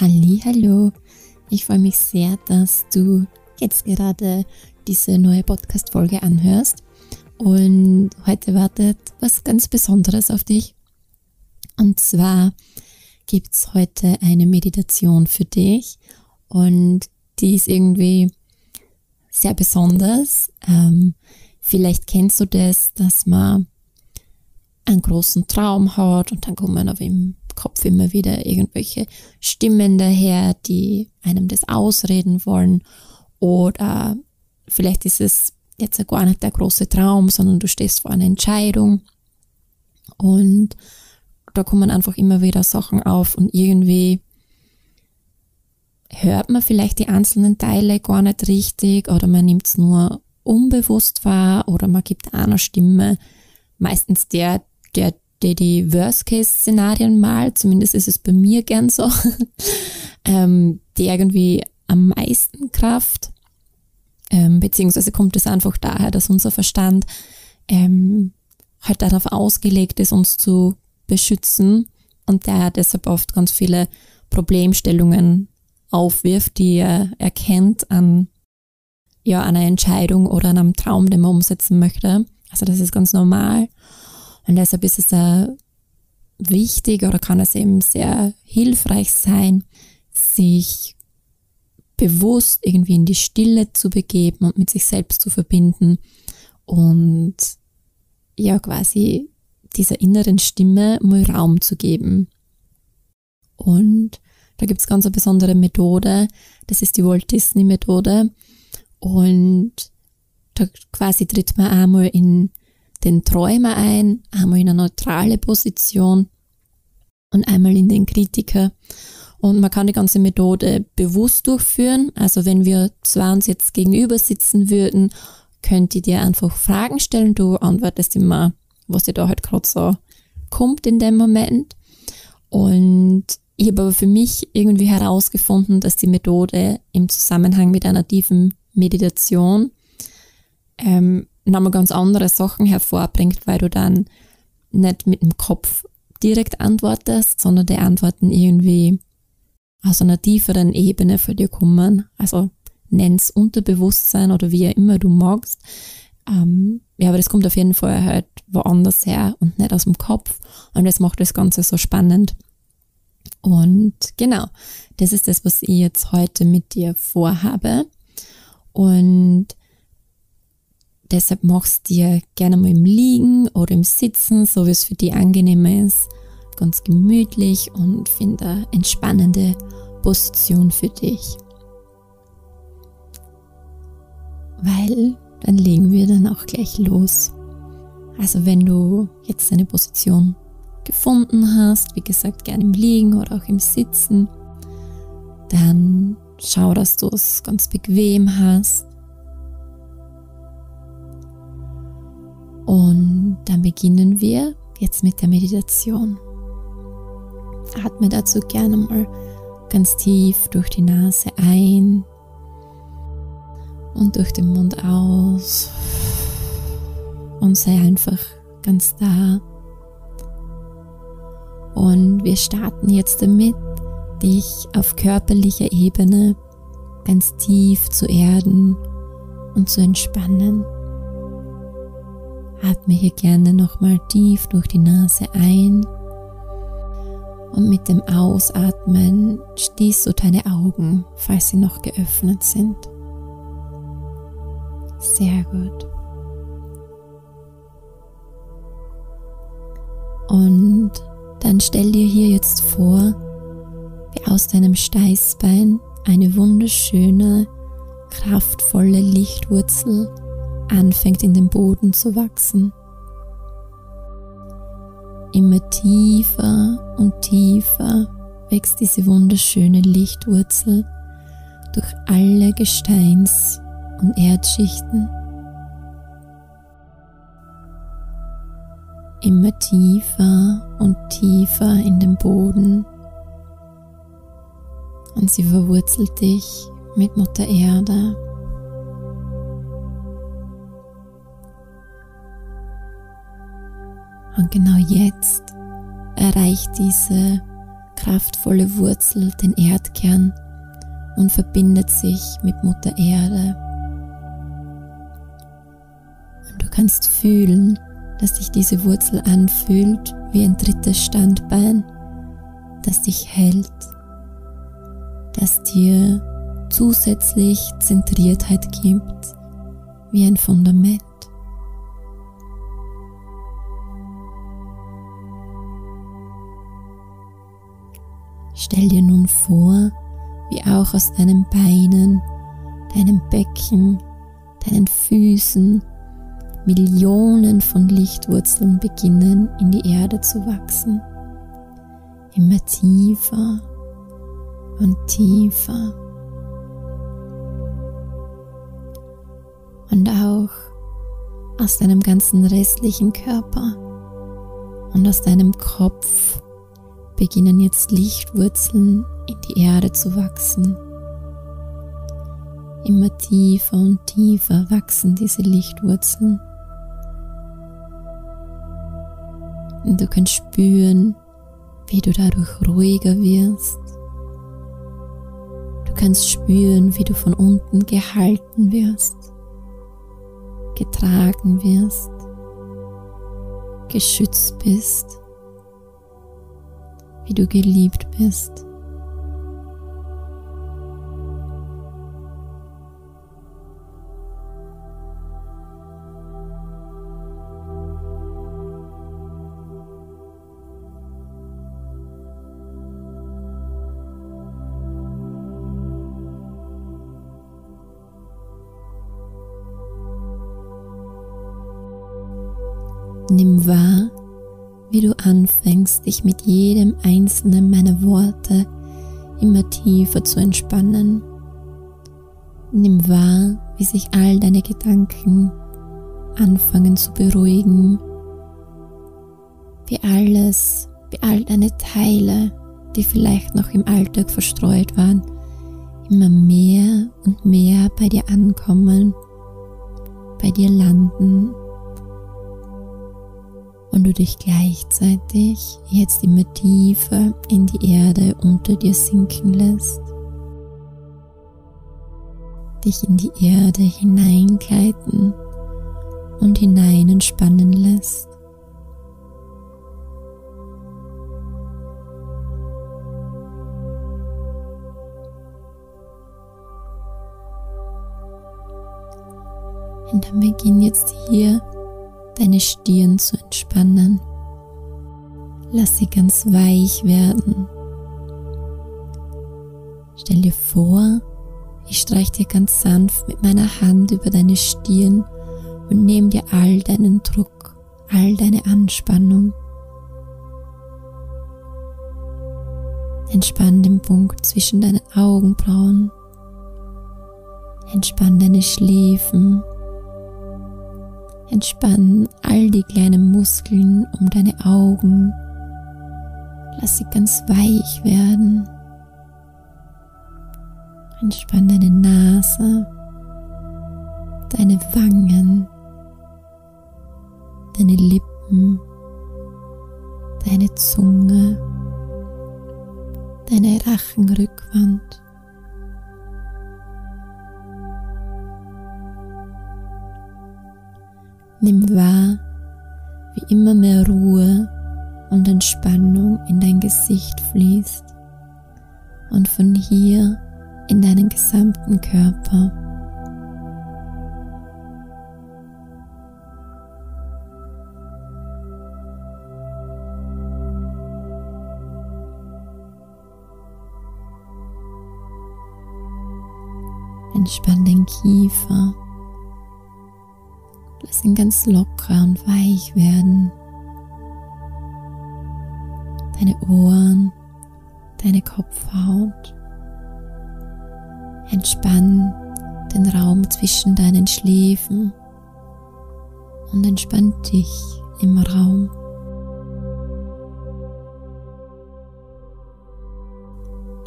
Hallo, ich freue mich sehr, dass du jetzt gerade diese neue Podcast-Folge anhörst. Und heute wartet was ganz Besonderes auf dich. Und zwar gibt es heute eine Meditation für dich. Und die ist irgendwie sehr besonders. Ähm, vielleicht kennst du das, dass man einen großen Traum hat und dann kommen auf ihm Kopf immer wieder irgendwelche Stimmen daher, die einem das ausreden wollen. Oder vielleicht ist es jetzt gar nicht der große Traum, sondern du stehst vor einer Entscheidung. Und da kommen einfach immer wieder Sachen auf und irgendwie hört man vielleicht die einzelnen Teile gar nicht richtig oder man nimmt es nur unbewusst wahr oder man gibt einer Stimme, meistens der, der die die Worst-Case-Szenarien mal, zumindest ist es bei mir gern so, ähm, die irgendwie am meisten Kraft, ähm, beziehungsweise kommt es einfach daher, dass unser Verstand ähm, halt darauf ausgelegt ist, uns zu beschützen und der deshalb oft ganz viele Problemstellungen aufwirft, die er erkennt an ja, einer Entscheidung oder an einem Traum, den man umsetzen möchte. Also das ist ganz normal. Und deshalb ist es äh, wichtig oder kann es eben sehr hilfreich sein, sich bewusst irgendwie in die Stille zu begeben und mit sich selbst zu verbinden und ja quasi dieser inneren Stimme mal Raum zu geben. Und da gibt's ganz eine besondere Methode, das ist die Walt Disney Methode und da quasi tritt man einmal in den Träumer ein, einmal in eine neutrale Position und einmal in den Kritiker. Und man kann die ganze Methode bewusst durchführen. Also wenn wir zwei uns jetzt gegenüber sitzen würden, könnt ihr dir einfach Fragen stellen. Du antwortest immer, was dir da halt gerade so kommt in dem Moment. Und ich habe aber für mich irgendwie herausgefunden, dass die Methode im Zusammenhang mit einer tiefen Meditation ähm, nochmal ganz andere Sachen hervorbringt, weil du dann nicht mit dem Kopf direkt antwortest, sondern die Antworten irgendwie aus einer tieferen Ebene für dir kommen. Also nenn's Unterbewusstsein oder wie immer du magst. Ähm, ja, aber das kommt auf jeden Fall halt woanders her und nicht aus dem Kopf. Und das macht das Ganze so spannend. Und genau, das ist das, was ich jetzt heute mit dir vorhabe. Und Deshalb machst dir gerne mal im Liegen oder im Sitzen, so wie es für dich angenehmer ist, ganz gemütlich und finde eine entspannende Position für dich. Weil dann legen wir dann auch gleich los. Also wenn du jetzt eine Position gefunden hast, wie gesagt, gerne im Liegen oder auch im Sitzen, dann schau, dass du es ganz bequem hast Und dann beginnen wir jetzt mit der Meditation. Atme dazu gerne mal ganz tief durch die Nase ein und durch den Mund aus und sei einfach ganz da. Und wir starten jetzt damit, dich auf körperlicher Ebene ganz tief zu erden und zu entspannen. Atme hier gerne nochmal tief durch die Nase ein und mit dem Ausatmen schließt du deine Augen, falls sie noch geöffnet sind. Sehr gut. Und dann stell dir hier jetzt vor, wie aus deinem Steißbein eine wunderschöne, kraftvolle Lichtwurzel anfängt in den Boden zu wachsen. immer tiefer und tiefer wächst diese wunderschöne Lichtwurzel durch alle Gesteins- und Erdschichten. Immer tiefer und tiefer in den Boden und sie verwurzelt dich mit Mutter Erde. Und genau jetzt erreicht diese kraftvolle Wurzel den Erdkern und verbindet sich mit Mutter Erde. Und du kannst fühlen, dass sich diese Wurzel anfühlt wie ein drittes Standbein, das dich hält, das dir zusätzlich Zentriertheit gibt, wie ein Fundament. Stell dir nun vor, wie auch aus deinen Beinen, deinem Becken, deinen Füßen Millionen von Lichtwurzeln beginnen in die Erde zu wachsen. Immer tiefer und tiefer. Und auch aus deinem ganzen restlichen Körper und aus deinem Kopf beginnen jetzt Lichtwurzeln in die Erde zu wachsen. Immer tiefer und tiefer wachsen diese Lichtwurzeln. Und du kannst spüren, wie du dadurch ruhiger wirst. Du kannst spüren, wie du von unten gehalten wirst, getragen wirst, geschützt bist wie du geliebt bist. Nimm wahr, wie du anfängst, dich mit jedem einzelnen meiner Worte immer tiefer zu entspannen. Nimm wahr, wie sich all deine Gedanken anfangen zu beruhigen, wie alles, wie all deine Teile, die vielleicht noch im Alltag verstreut waren, immer mehr und mehr bei dir ankommen, bei dir landen und du dich gleichzeitig jetzt immer tiefer in die Erde unter dir sinken lässt, dich in die Erde hineingleiten und hinein entspannen lässt. Und dann beginn jetzt hier deine Stirn zu entspannen. Lass sie ganz weich werden. Stell dir vor, ich streich dir ganz sanft mit meiner Hand über deine Stirn und nehme dir all deinen Druck, all deine Anspannung. Entspann den Punkt zwischen deinen Augenbrauen. Entspann deine Schläfen Entspann all die kleinen Muskeln um deine Augen. Lass sie ganz weich werden. Entspann deine Nase, deine Wangen, deine Lippen, deine Zunge, deine Rachenrückwand. Nimm wahr, wie immer mehr Ruhe und Entspannung in dein Gesicht fließt und von hier in deinen gesamten Körper. Entspann den Kiefer Lass ihn ganz locker und weich werden. deine Ohren, deine Kopfhaut. Entspann den Raum zwischen deinen Schläfen und entspann dich im Raum.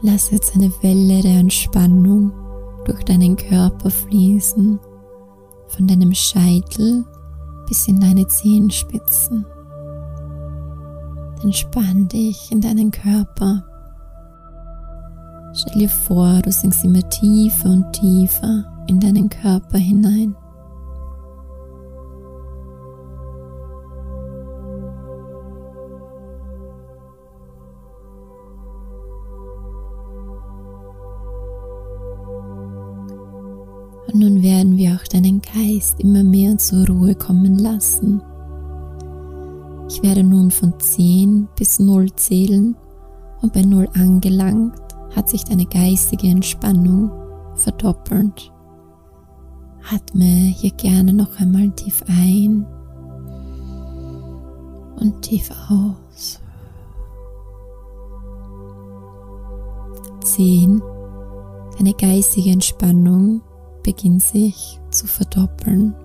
Lass jetzt eine Welle der Entspannung durch deinen Körper fließen, von deinem Scheitel bis in deine Zehenspitzen. Entspann dich in deinen Körper. Stell dir vor, du sinkst immer tiefer und tiefer in deinen Körper hinein. Nun werden wir auch deinen Geist immer mehr zur Ruhe kommen lassen. Ich werde nun von 10 bis 0 zählen und bei 0 angelangt hat sich deine geistige Entspannung verdoppelt. Atme hier gerne noch einmal tief ein und tief aus. 10. Deine geistige Entspannung beginnt sich zu verdoppeln.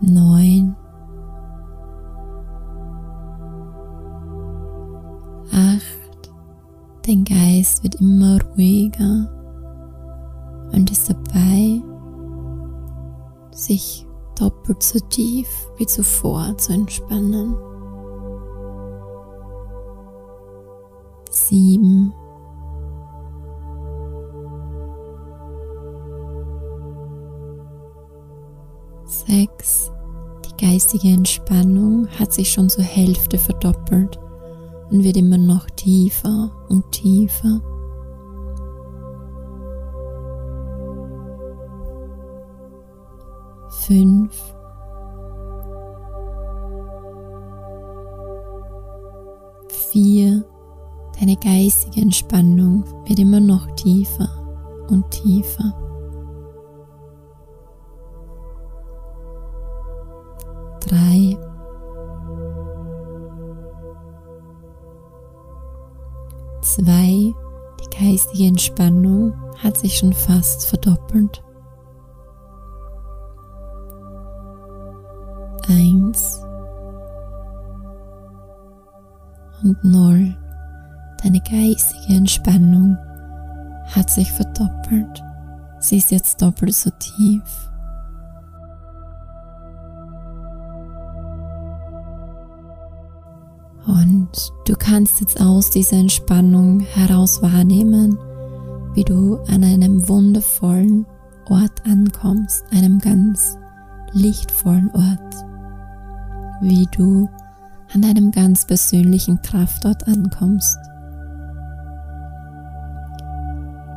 Neun. Acht. Dein Geist wird immer ruhiger und ist dabei, sich doppelt so tief wie zuvor zu entspannen. Sieben. Sechs. Die geistige Entspannung hat sich schon zur Hälfte verdoppelt und wird immer noch tiefer und tiefer. Fünf. Vier. Deine geistige Entspannung wird immer noch tiefer und tiefer. Drei, zwei, die geistige Entspannung hat sich schon fast verdoppelt. Eins und null. Deine geistige Entspannung hat sich verdoppelt. Sie ist jetzt doppelt so tief. Du kannst jetzt aus dieser Entspannung heraus wahrnehmen, wie du an einem wundervollen Ort ankommst, einem ganz lichtvollen Ort, wie du an einem ganz persönlichen Kraftort ankommst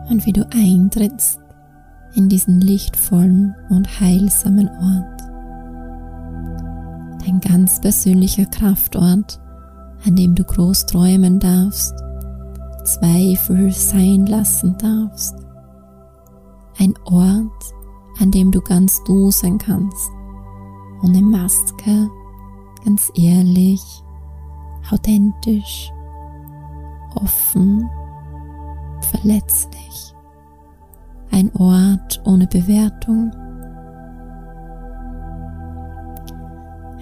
und wie du eintrittst in diesen lichtvollen und heilsamen Ort. Dein ganz persönlicher Kraftort, an dem du groß träumen darfst, Zweifel sein lassen darfst. Ein Ort, an dem du ganz du sein kannst, ohne Maske, ganz ehrlich, authentisch, offen, verletzlich. Ein Ort ohne Bewertung.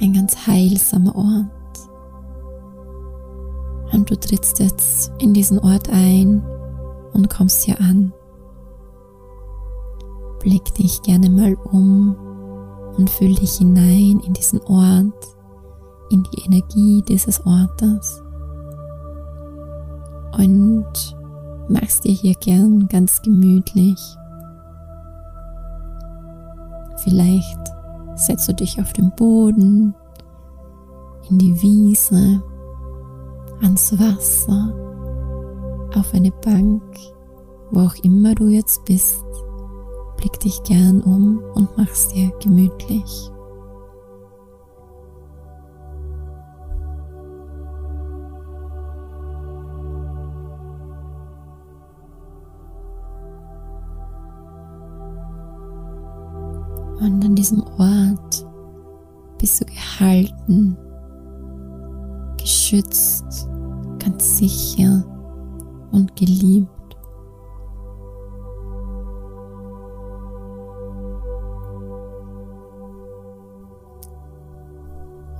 Ein ganz heilsamer Ort und du trittst jetzt in diesen Ort ein und kommst hier an. Blick dich gerne mal um und fühl dich hinein in diesen Ort, in die Energie dieses Ortes. Und machst dir hier gern ganz gemütlich. Vielleicht setzt du dich auf den Boden, in die Wiese ans Wasser, auf eine Bank, wo auch immer du jetzt bist. Blick dich gern um und mach's dir gemütlich. Und an diesem Ort bist du gehalten, geschützt, ganz sicher und geliebt.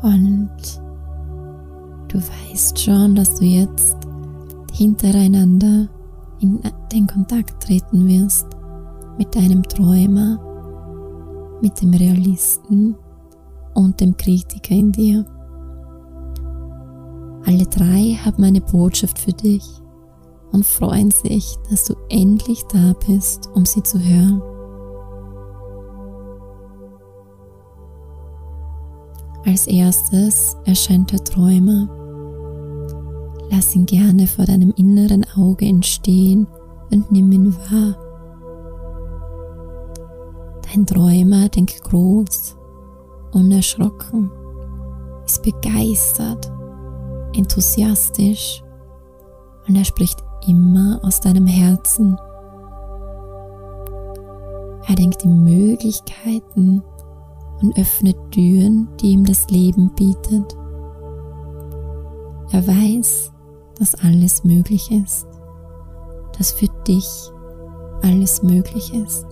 Und du weißt schon, dass du jetzt hintereinander in den Kontakt treten wirst mit deinem Träumer, mit dem Realisten und dem Kritiker in dir. Alle drei haben eine Botschaft für dich und freuen sich, dass du endlich da bist, um sie zu hören. Als erstes erscheint der Träumer. Lass ihn gerne vor deinem inneren Auge entstehen und nimm ihn wahr. Dein Träumer denkt groß, unerschrocken, ist begeistert, enthusiastisch und er spricht immer aus deinem Herzen. Er denkt in Möglichkeiten und öffnet Türen, die ihm das Leben bietet. Er weiß, dass alles möglich ist, dass für dich alles möglich ist.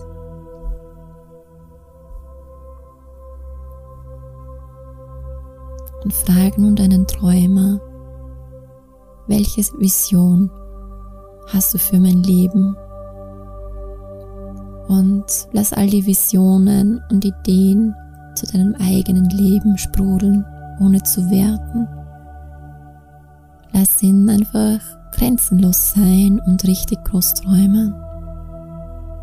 Und frage nun deinen Träumer, welche Vision hast du für mein Leben? Und lass all die Visionen und Ideen zu deinem eigenen Leben sprudeln, ohne zu werten. Lass ihn einfach grenzenlos sein und richtig groß träumen.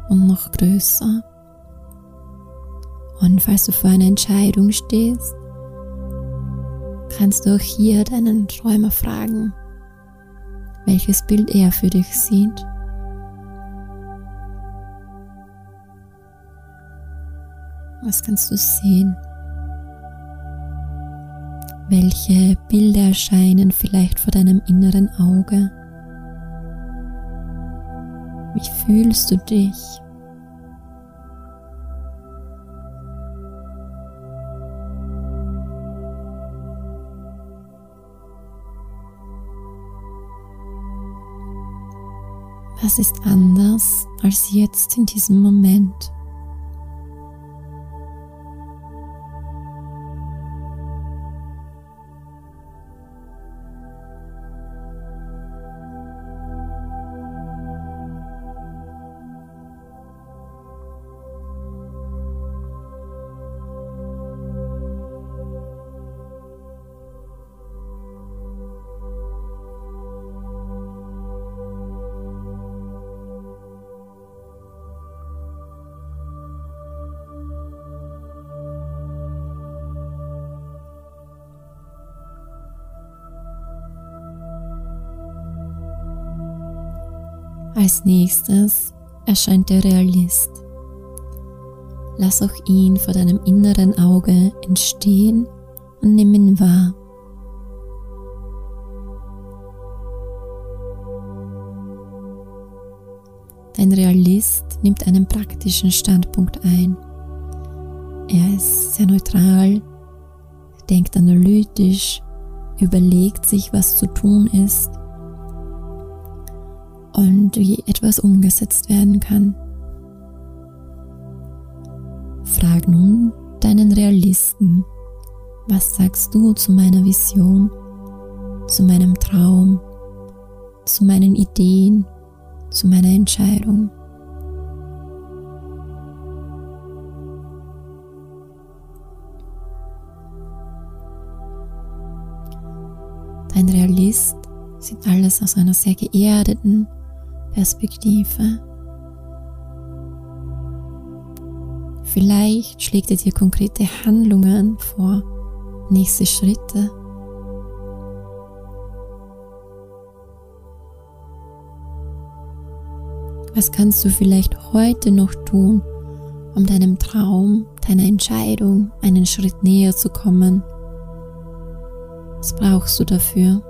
Und noch größer. Und falls du vor einer Entscheidung stehst, kannst du auch hier deinen Träumer fragen, welches Bild er für dich sieht. Was kannst du sehen? Welche Bilder erscheinen vielleicht vor deinem inneren Auge? Wie fühlst du dich? Ist anders als jetzt in diesem Moment? Als nächstes erscheint der Realist. Lass auch ihn vor deinem inneren Auge entstehen und nimm ihn wahr. Dein Realist nimmt einen praktischen Standpunkt ein. Er ist sehr neutral, denkt analytisch, überlegt sich, was zu tun ist wie etwas umgesetzt werden kann. Frag nun deinen Realisten, was sagst du zu meiner Vision, zu meinem Traum, zu meinen Ideen, zu meiner Entscheidung? Dein Realist sieht alles aus einer sehr geerdeten, Perspektive. Vielleicht schlägt er dir konkrete Handlungen vor, nächste Schritte. Was kannst du vielleicht heute noch tun, um deinem Traum, deiner Entscheidung einen Schritt näher zu kommen? Was brauchst du dafür?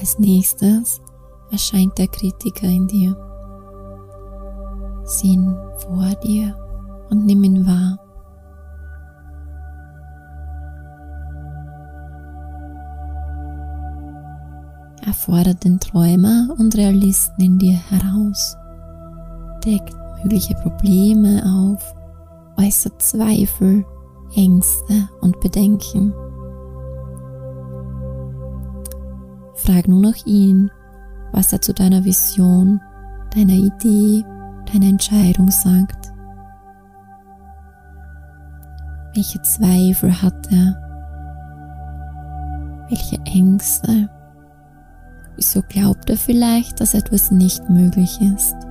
Als nächstes erscheint der Kritiker in dir. Sieh ihn vor dir und nimm ihn wahr. Er fordert den Träumer und Realisten in dir heraus, deckt mögliche Probleme auf äußert Zweifel, Ängste und Bedenken. Frag nur noch ihn, was er zu deiner Vision, deiner Idee, deiner Entscheidung sagt. Welche Zweifel hat er? Welche Ängste? Wieso glaubt er vielleicht, dass etwas nicht möglich ist?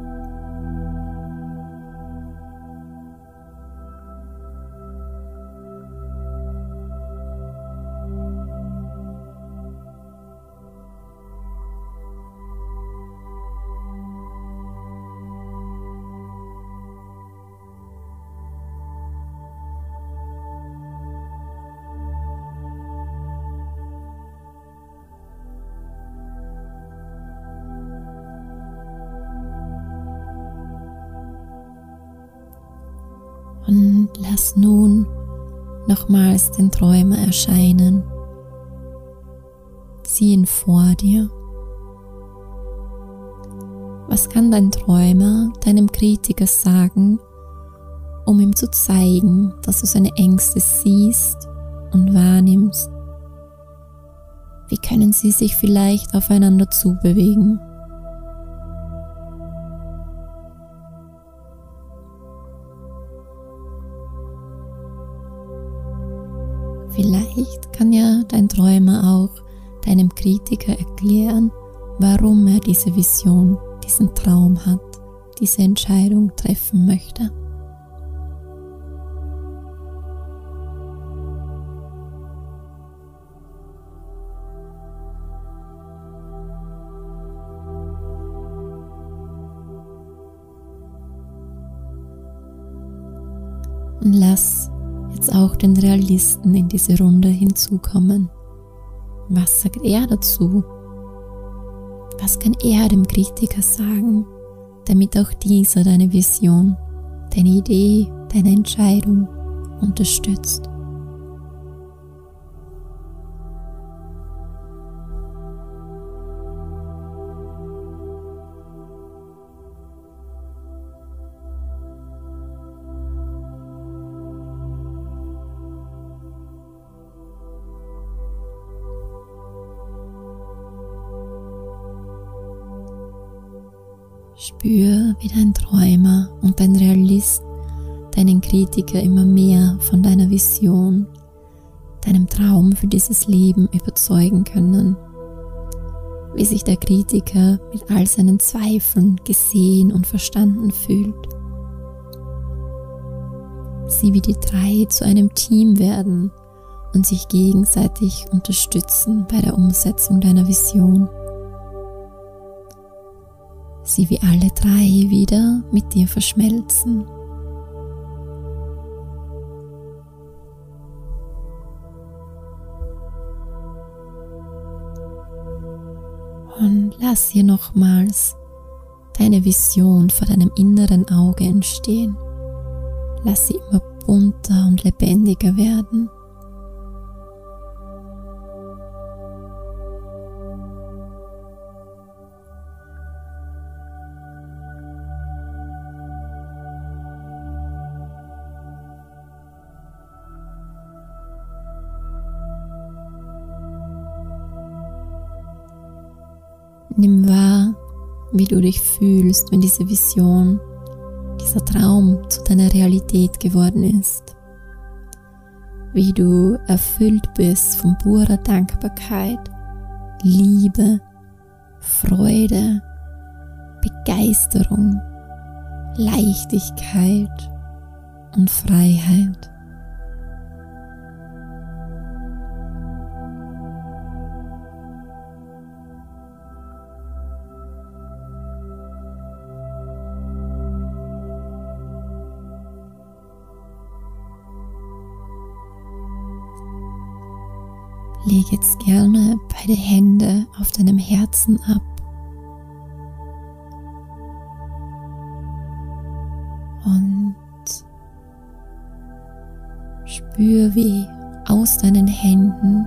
Lass nun nochmals den Träumer erscheinen. Sieh ihn vor dir. Was kann dein Träumer deinem Kritiker sagen, um ihm zu zeigen, dass du seine Ängste siehst und wahrnimmst? Wie können sie sich vielleicht aufeinander zubewegen? Vielleicht kann ja dein Träumer auch deinem Kritiker erklären, warum er diese Vision, diesen Traum hat, diese Entscheidung treffen möchte. Den Realisten in diese Runde hinzukommen. Was sagt er dazu? Was kann er dem Kritiker sagen, damit auch dieser deine Vision, deine Idee, deine Entscheidung unterstützt? Spür, wie dein Träumer und dein Realist deinen Kritiker immer mehr von deiner Vision, deinem Traum für dieses Leben überzeugen können. Wie sich der Kritiker mit all seinen Zweifeln gesehen und verstanden fühlt. Sieh, wie die drei zu einem Team werden und sich gegenseitig unterstützen bei der Umsetzung deiner Vision sie wie alle drei wieder mit dir verschmelzen. Und lass hier nochmals deine Vision vor deinem inneren Auge entstehen. Lass sie immer bunter und lebendiger werden. Nimm wahr, wie du dich fühlst, wenn diese Vision, dieser Traum zu deiner Realität geworden ist. Wie du erfüllt bist von purer Dankbarkeit, Liebe, Freude, Begeisterung, Leichtigkeit und Freiheit. Jetzt gerne beide Hände auf deinem Herzen ab. Und spür, wie aus deinen Händen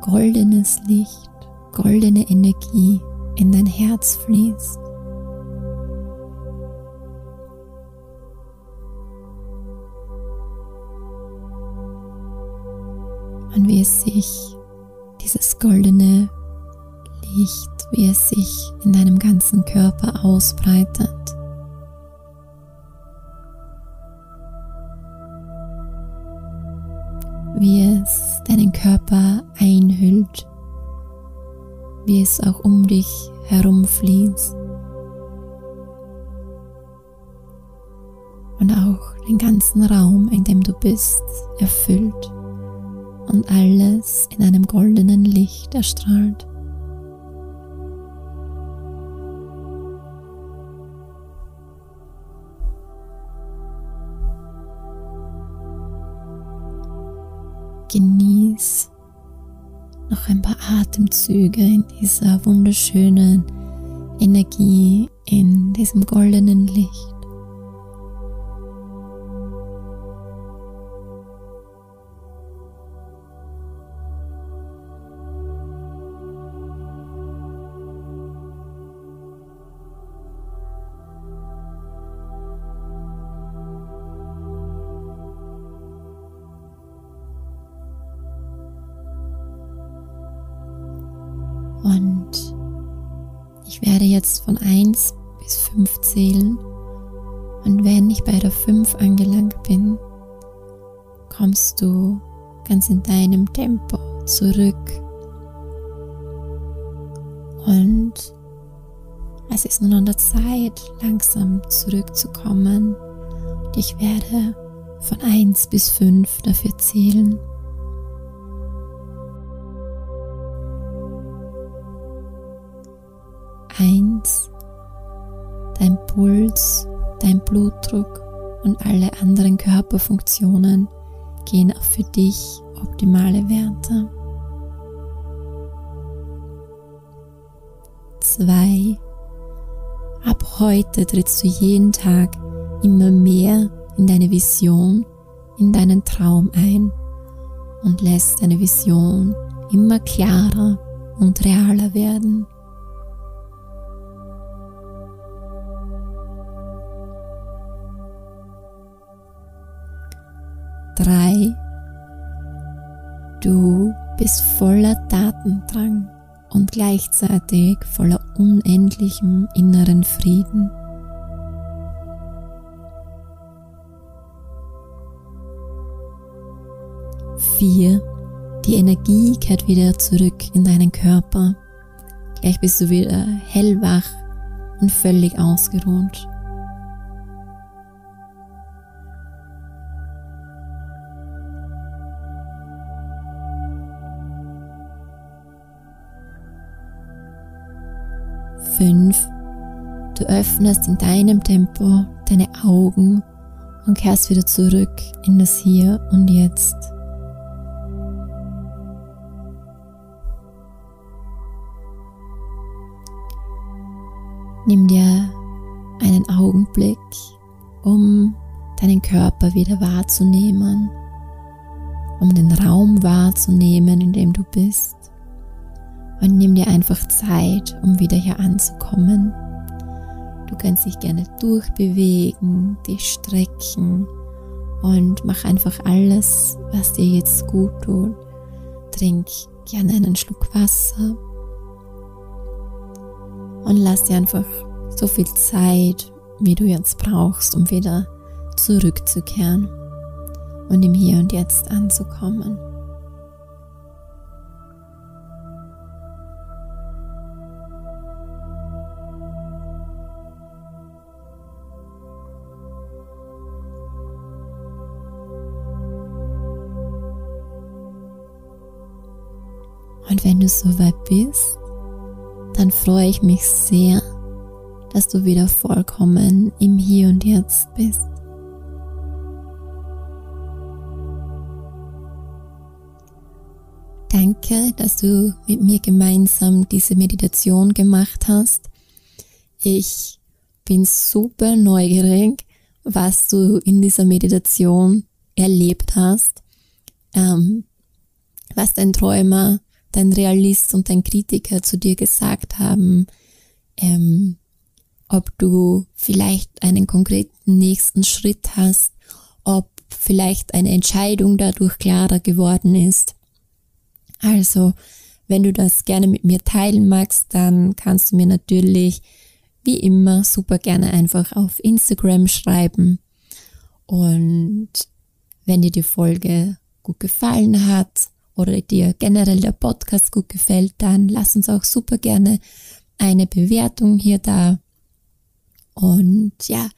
goldenes Licht, goldene Energie in dein Herz fließt. Wie es sich, dieses goldene Licht, wie es sich in deinem ganzen Körper ausbreitet. Wie es deinen Körper einhüllt wie es auch um dich herumfließt. Und auch den ganzen Raum, in dem du bist, erfüllt und alles in einem goldenen Licht erstrahlt. Genieß noch ein paar Atemzüge in dieser wunderschönen Energie, in diesem goldenen Licht. Jetzt von 1 bis 5 zählen. Und wenn ich bei der 5 angelangt bin, kommst du ganz in deinem Tempo zurück. Und es ist nun an der Zeit, langsam zurückzukommen. Und ich werde von 1 bis 5 dafür zählen. Eins, dein Puls, dein Blutdruck und alle anderen Körperfunktionen gehen auf für dich optimale Werte. Zwei, ab heute trittst du jeden Tag immer mehr in deine Vision, in deinen Traum ein und lässt deine Vision immer klarer und realer werden. Bist voller Datendrang und gleichzeitig voller unendlichem inneren Frieden. Vier, die Energie kehrt wieder zurück in deinen Körper. Gleich bist du wieder hellwach und völlig ausgeruht. 5. Du öffnest in deinem Tempo deine Augen und kehrst wieder zurück in das Hier und Jetzt. Nimm dir einen Augenblick, um deinen Körper wieder wahrzunehmen, um den Raum wahrzunehmen, in dem du bist und nimm dir einfach Zeit, um wieder hier anzukommen. Du kannst dich gerne durchbewegen, dich strecken und mach einfach alles, was dir jetzt gut tut. Trink gerne einen Schluck Wasser und lass dir einfach so viel Zeit, wie du jetzt brauchst, um wieder zurückzukehren und im Hier und Jetzt anzukommen. Soweit bist, dann freue ich mich sehr, dass du wieder vollkommen im Hier und Jetzt bist. Danke, dass du mit mir gemeinsam diese Meditation gemacht hast. Ich bin super neugierig, was du in dieser Meditation erlebt hast, ähm, was dein Träumer, dein Realist und dein Kritiker zu dir gesagt haben, ähm, ob du vielleicht einen konkreten nächsten Schritt hast, ob vielleicht eine Entscheidung dadurch klarer geworden ist. Also, wenn du das gerne mit mir teilen magst, dann kannst du mir natürlich wie immer super gerne einfach auf Instagram schreiben. Und wenn dir die Folge gut gefallen hat oder dir generell der Podcast gut gefällt, dann lass uns auch super gerne eine Bewertung hier da. Und ja,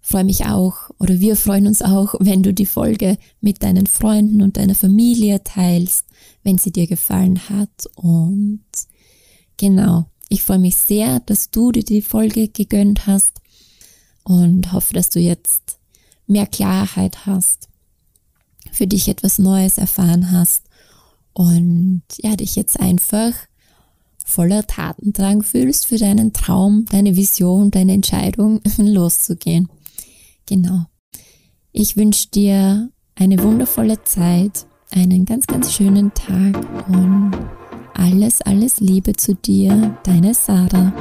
freue mich auch oder wir freuen uns auch, wenn du die Folge mit deinen Freunden und deiner Familie teilst, wenn sie dir gefallen hat. Und genau, ich freue mich sehr, dass du dir die Folge gegönnt hast und hoffe, dass du jetzt mehr Klarheit hast, für dich etwas Neues erfahren hast und ja, dich jetzt einfach voller Tatendrang fühlst, für deinen Traum, deine Vision, deine Entscheidung loszugehen. Genau. Ich wünsche dir eine wundervolle Zeit, einen ganz, ganz schönen Tag und alles, alles Liebe zu dir, deine Sarah.